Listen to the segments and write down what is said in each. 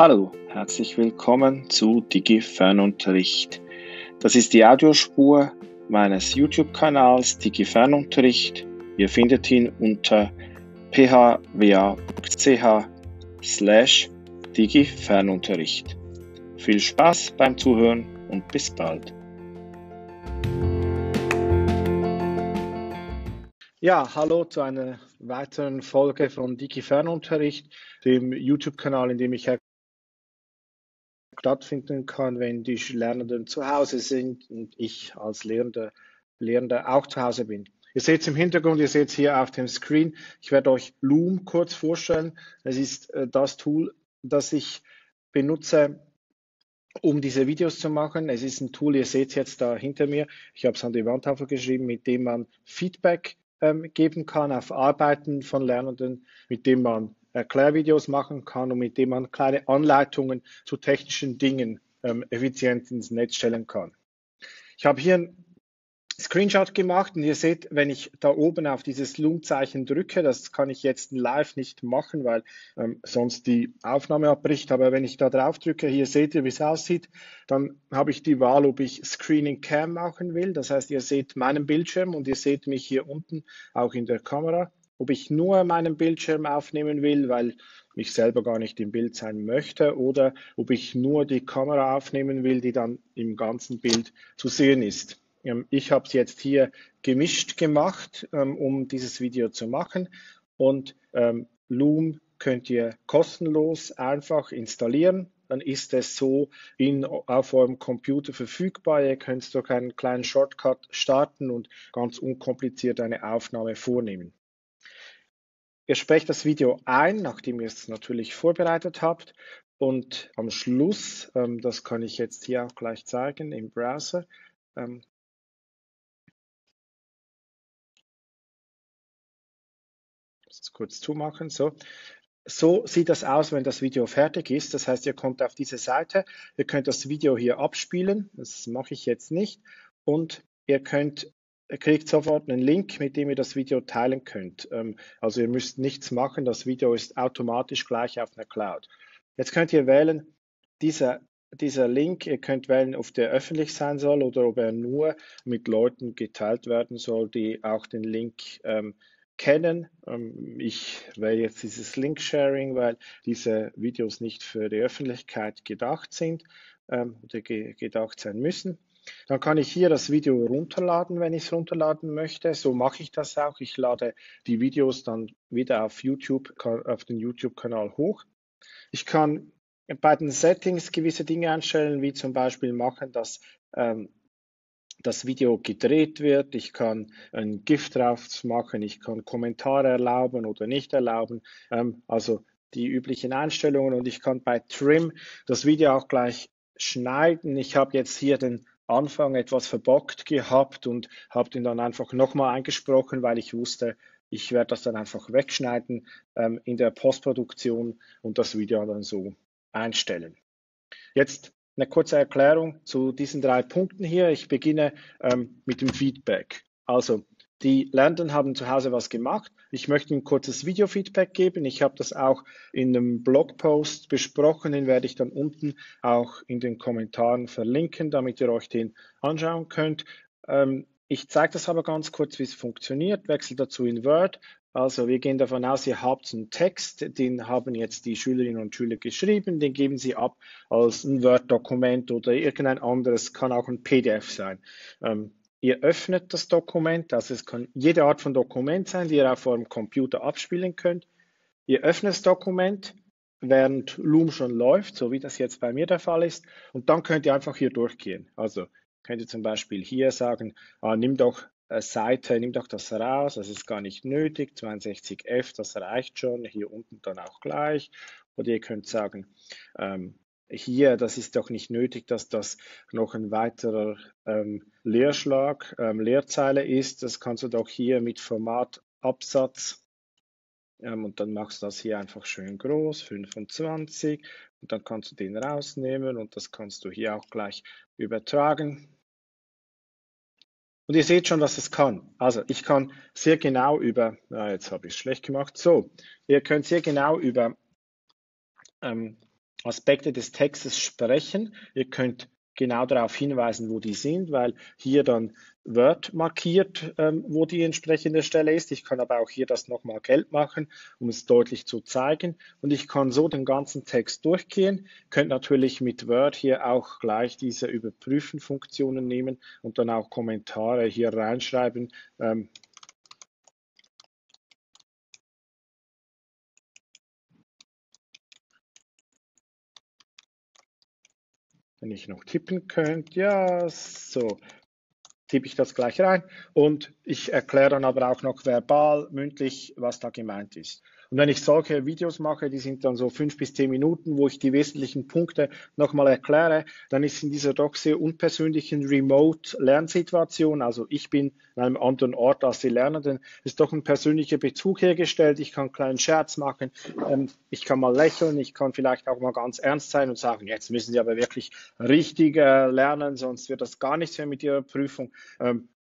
Hallo, herzlich willkommen zu DigiFernunterricht. Das ist die Audiospur meines YouTube-Kanals DigiFernunterricht. Ihr findet ihn unter phwa.ch slash DigiFernunterricht. Viel Spaß beim Zuhören und bis bald. Ja, hallo zu einer weiteren Folge von DigiFernunterricht, dem YouTube-Kanal, in dem ich stattfinden kann, wenn die Lernenden zu Hause sind und ich als Lehrender, Lehrender auch zu Hause bin. Ihr seht es im Hintergrund, ihr seht es hier auf dem Screen. Ich werde euch Loom kurz vorstellen. Es ist äh, das Tool, das ich benutze, um diese Videos zu machen. Es ist ein Tool, ihr seht es jetzt da hinter mir. Ich habe es an die Wandtafel geschrieben, mit dem man Feedback ähm, geben kann auf Arbeiten von Lernenden, mit dem man Erklärvideos machen kann und mit dem man kleine Anleitungen zu technischen Dingen ähm, effizient ins Netz stellen kann. Ich habe hier ein Screenshot gemacht und ihr seht, wenn ich da oben auf dieses Loom-Zeichen drücke, das kann ich jetzt live nicht machen, weil ähm, sonst die Aufnahme abbricht, aber wenn ich da drauf drücke, hier seht ihr, wie es aussieht, dann habe ich die Wahl, ob ich Screening Cam machen will. Das heißt, ihr seht meinen Bildschirm und ihr seht mich hier unten auch in der Kamera ob ich nur meinen Bildschirm aufnehmen will, weil ich selber gar nicht im Bild sein möchte, oder ob ich nur die Kamera aufnehmen will, die dann im ganzen Bild zu sehen ist. Ähm, ich habe es jetzt hier gemischt gemacht, ähm, um dieses Video zu machen. Und ähm, Loom könnt ihr kostenlos einfach installieren. Dann ist es so in, auf eurem Computer verfügbar. Ihr könnt durch einen kleinen Shortcut starten und ganz unkompliziert eine Aufnahme vornehmen. Ihr sprecht das Video ein, nachdem ihr es natürlich vorbereitet habt. Und am Schluss, ähm, das kann ich jetzt hier auch gleich zeigen im Browser, ähm, das kurz zumachen. So. so sieht das aus, wenn das Video fertig ist. Das heißt, ihr kommt auf diese Seite, ihr könnt das Video hier abspielen. Das mache ich jetzt nicht. Und ihr könnt kriegt sofort einen Link, mit dem ihr das Video teilen könnt. Ähm, also ihr müsst nichts machen, das Video ist automatisch gleich auf einer Cloud. Jetzt könnt ihr wählen, dieser, dieser Link, ihr könnt wählen, ob der öffentlich sein soll oder ob er nur mit Leuten geteilt werden soll, die auch den Link ähm, kennen. Ähm, ich wähle jetzt dieses Link-Sharing, weil diese Videos nicht für die Öffentlichkeit gedacht sind ähm, oder ge gedacht sein müssen. Dann kann ich hier das Video runterladen, wenn ich es runterladen möchte. So mache ich das auch. Ich lade die Videos dann wieder auf YouTube, auf den YouTube-Kanal hoch. Ich kann bei den Settings gewisse Dinge einstellen, wie zum Beispiel machen, dass ähm, das Video gedreht wird. Ich kann ein GIF drauf machen. Ich kann Kommentare erlauben oder nicht erlauben. Ähm, also die üblichen Einstellungen und ich kann bei Trim das Video auch gleich schneiden. Ich habe jetzt hier den Anfang etwas verbockt gehabt und habe den dann einfach nochmal eingesprochen, weil ich wusste, ich werde das dann einfach wegschneiden ähm, in der Postproduktion und das Video dann so einstellen. Jetzt eine kurze Erklärung zu diesen drei Punkten hier. Ich beginne ähm, mit dem Feedback. Also die Lernenden haben zu Hause was gemacht. Ich möchte ein kurzes Video-Feedback geben. Ich habe das auch in einem Blogpost besprochen. Den werde ich dann unten auch in den Kommentaren verlinken, damit ihr euch den anschauen könnt. Ähm, ich zeige das aber ganz kurz, wie es funktioniert. Wechsel dazu in Word. Also wir gehen davon aus, ihr habt einen Text, den haben jetzt die Schülerinnen und Schüler geschrieben, den geben sie ab als ein Word-Dokument oder irgendein anderes, kann auch ein PDF sein. Ähm, Ihr öffnet das Dokument, also es kann jede Art von Dokument sein, die ihr auf eurem Computer abspielen könnt. Ihr öffnet das Dokument, während Loom schon läuft, so wie das jetzt bei mir der Fall ist, und dann könnt ihr einfach hier durchgehen. Also könnt ihr zum Beispiel hier sagen, ah, nimm doch äh, Seite, nimm doch das raus, das ist gar nicht nötig, 62f, das reicht schon, hier unten dann auch gleich. Oder ihr könnt sagen, ähm, hier, das ist doch nicht nötig, dass das noch ein weiterer ähm, Leerschlag, ähm, Leerzeile ist. Das kannst du doch hier mit Format Absatz ähm, und dann machst du das hier einfach schön groß, 25 und dann kannst du den rausnehmen und das kannst du hier auch gleich übertragen. Und ihr seht schon, was es kann. Also ich kann sehr genau über, na, jetzt habe ich es schlecht gemacht, so, ihr könnt sehr genau über ähm, Aspekte des Textes sprechen. Ihr könnt genau darauf hinweisen, wo die sind, weil hier dann Word markiert, ähm, wo die entsprechende Stelle ist. Ich kann aber auch hier das nochmal gelb machen, um es deutlich zu zeigen. Und ich kann so den ganzen Text durchgehen. Könnt natürlich mit Word hier auch gleich diese Überprüfen-Funktionen nehmen und dann auch Kommentare hier reinschreiben. Ähm, wenn ich noch tippen könnte, ja, so, tippe ich das gleich rein und ich erkläre dann aber auch noch verbal, mündlich, was da gemeint ist. Und wenn ich solche Videos mache, die sind dann so fünf bis zehn Minuten, wo ich die wesentlichen Punkte nochmal erkläre, dann ist in dieser doch sehr unpersönlichen Remote-Lernsituation, also ich bin in einem anderen Ort als die Lernenden, ist doch ein persönlicher Bezug hergestellt. Ich kann einen kleinen Scherz machen, ähm, ich kann mal lächeln, ich kann vielleicht auch mal ganz ernst sein und sagen, jetzt müssen Sie aber wirklich richtig lernen, sonst wird das gar nichts mehr mit Ihrer Prüfung.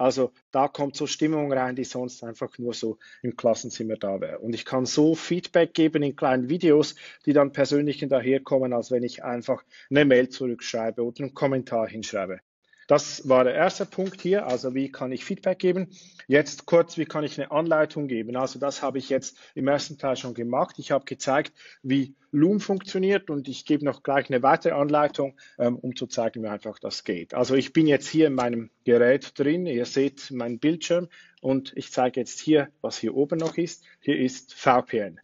Also da kommt so Stimmung rein, die sonst einfach nur so im Klassenzimmer da wäre. Und ich kann so Feedback geben in kleinen Videos, die dann persönlich daherkommen, als wenn ich einfach eine Mail zurückschreibe oder einen Kommentar hinschreibe. Das war der erste Punkt hier. Also wie kann ich Feedback geben? Jetzt kurz, wie kann ich eine Anleitung geben? Also das habe ich jetzt im ersten Teil schon gemacht. Ich habe gezeigt, wie Loom funktioniert und ich gebe noch gleich eine weitere Anleitung, ähm, um zu zeigen, wie einfach das geht. Also ich bin jetzt hier in meinem Gerät drin. Ihr seht meinen Bildschirm und ich zeige jetzt hier, was hier oben noch ist. Hier ist VPN.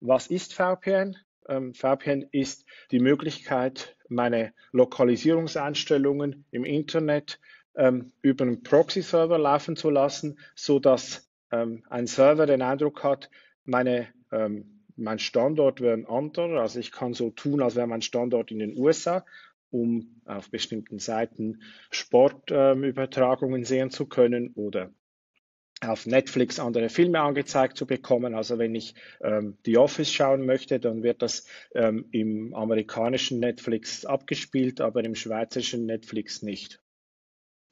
Was ist VPN? Ähm, VPN ist die Möglichkeit, meine Lokalisierungseinstellungen im Internet ähm, über einen Proxy-Server laufen zu lassen, so dass ähm, ein Server den Eindruck hat, meine, ähm, mein Standort wäre ein anderer. Also ich kann so tun, als wäre mein Standort in den USA, um auf bestimmten Seiten Sportübertragungen sehen zu können oder auf Netflix andere Filme angezeigt zu bekommen. Also wenn ich ähm, The Office schauen möchte, dann wird das ähm, im amerikanischen Netflix abgespielt, aber im schweizerischen Netflix nicht.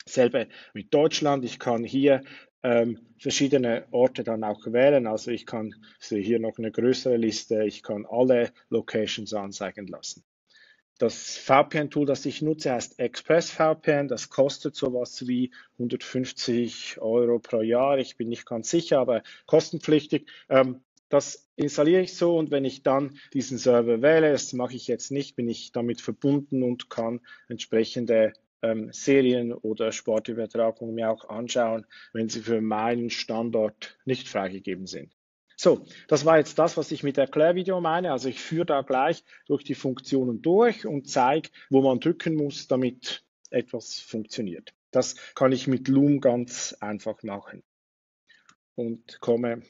Selbe mit Deutschland. Ich kann hier ähm, verschiedene Orte dann auch wählen. Also ich kann sehe hier noch eine größere Liste. Ich kann alle Locations anzeigen lassen. Das VPN-Tool, das ich nutze, heißt ExpressVPN. Das kostet sowas wie 150 Euro pro Jahr. Ich bin nicht ganz sicher, aber kostenpflichtig. Ähm, das installiere ich so und wenn ich dann diesen Server wähle, das mache ich jetzt nicht, bin ich damit verbunden und kann entsprechende ähm, Serien oder Sportübertragungen mir auch anschauen, wenn sie für meinen Standort nicht freigegeben sind. So, das war jetzt das, was ich mit Erklärvideo meine. Also ich führe da gleich durch die Funktionen durch und zeige, wo man drücken muss, damit etwas funktioniert. Das kann ich mit Loom ganz einfach machen. Und komme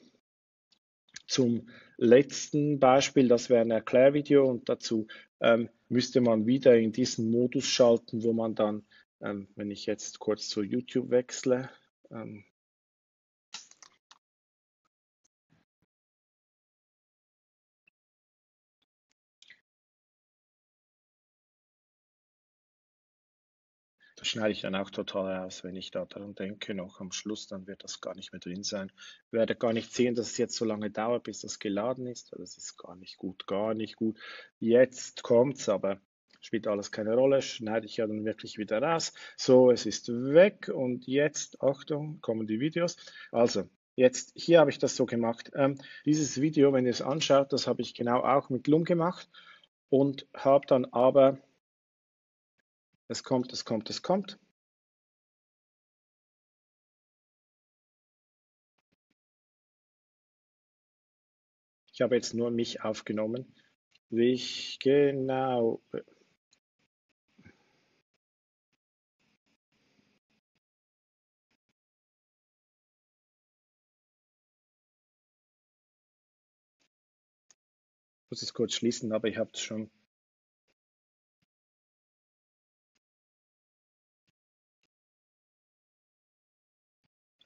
zum letzten Beispiel, das wäre ein Erklärvideo und dazu ähm, müsste man wieder in diesen Modus schalten, wo man dann, ähm, wenn ich jetzt kurz zu YouTube wechsle, ähm, Das schneide ich dann auch total aus, wenn ich da daran denke, noch am Schluss, dann wird das gar nicht mehr drin sein. Ich werde gar nicht sehen, dass es jetzt so lange dauert, bis das geladen ist. Das ist gar nicht gut, gar nicht gut. Jetzt kommt es, aber spielt alles keine Rolle, schneide ich ja dann wirklich wieder raus. So, es ist weg und jetzt, Achtung, kommen die Videos. Also, jetzt, hier habe ich das so gemacht. Ähm, dieses Video, wenn ihr es anschaut, das habe ich genau auch mit Loom gemacht und habe dann aber es kommt, es kommt, es kommt. Ich habe jetzt nur mich aufgenommen. Wie ich genau. Ich muss es kurz schließen, aber ich habe es schon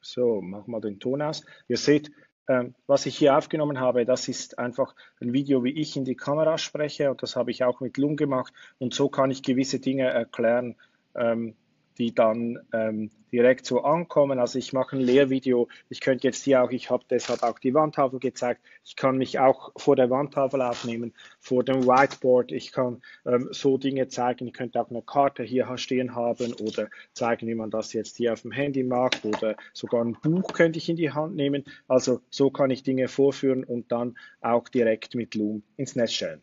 So, machen wir den Ton aus. Ihr seht, ähm, was ich hier aufgenommen habe, das ist einfach ein Video, wie ich in die Kamera spreche und das habe ich auch mit Loom gemacht und so kann ich gewisse Dinge erklären, ähm, die dann ähm, direkt so ankommen. Also ich mache ein Lehrvideo. Ich könnte jetzt hier auch, ich habe deshalb auch die Wandtafel gezeigt. Ich kann mich auch vor der Wandtafel aufnehmen, vor dem Whiteboard. Ich kann ähm, so Dinge zeigen. Ich könnte auch eine Karte hier stehen haben oder zeigen, wie man das jetzt hier auf dem Handy macht oder sogar ein Buch könnte ich in die Hand nehmen. Also so kann ich Dinge vorführen und dann auch direkt mit Loom ins Netz stellen.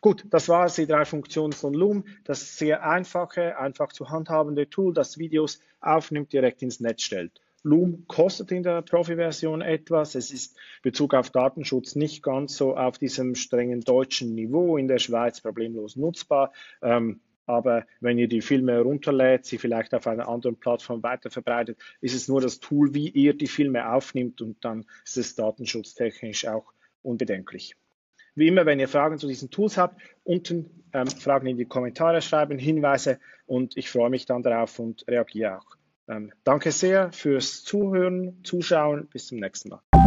Gut, das war die drei Funktionen von Loom. Das sehr einfache, einfach zu handhabende Tool, das Videos aufnimmt, direkt ins Netz stellt. Loom kostet in der Profi-Version etwas. Es ist in Bezug auf Datenschutz nicht ganz so auf diesem strengen deutschen Niveau in der Schweiz problemlos nutzbar. Ähm, aber wenn ihr die Filme herunterlädt, sie vielleicht auf einer anderen Plattform weiterverbreitet, ist es nur das Tool, wie ihr die Filme aufnimmt und dann ist es datenschutztechnisch auch unbedenklich. Wie immer, wenn ihr Fragen zu diesen Tools habt, unten ähm, Fragen in die Kommentare schreiben, Hinweise und ich freue mich dann darauf und reagiere auch. Ähm, danke sehr fürs Zuhören, Zuschauen. Bis zum nächsten Mal.